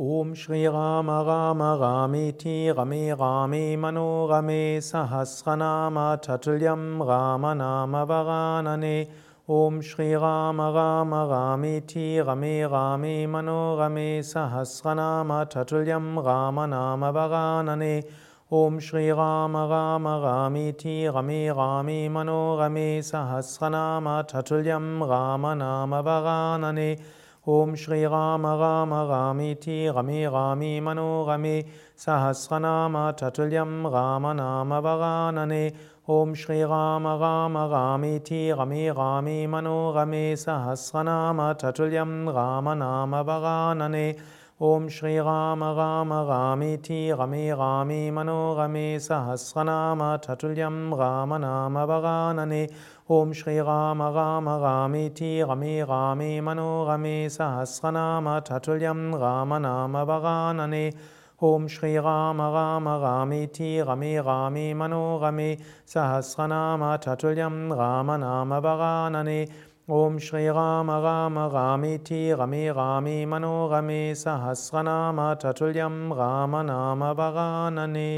Om Shri Rama Rama Ramiti Rame Rame Manorame Sahasranama Tatulyam Rama Nama Varanane. Om Shri Rama Rama Ramiti Rame Rame Manorame Sahasranama Tatulyam Rama Nama Varanane. Om Shri Rama Rama Ramiti Rame Rame Manorame Sahasranama Tatulyam Rama Nama Varanane Om Shri Rama Rama Ramiti Rame Rame Manorame Sahasranama Tatulyam Rama Nama Varanane Om Shri Rama Rama Ramiti Rame Rame Manorame Sahasranama Tatulyam Rama Nama Om Shri Rama Rama Ramiti Rame Rame Manorame Sahasranama Tatulyam Rama Nama Varanane Om Shri Rama Rama Ramiti Rame Rame Manorame Sahasranama Tatulyam Rama Nama Varanane Om Shri Rama Rama Ramiti Rame Rame Sahasranama Tatulyam Rama Nama ॐ श्रीराम गाम गामीथी गमी गामी मनोगमी सहस्वनामचतुल्यं गामनाम भगानने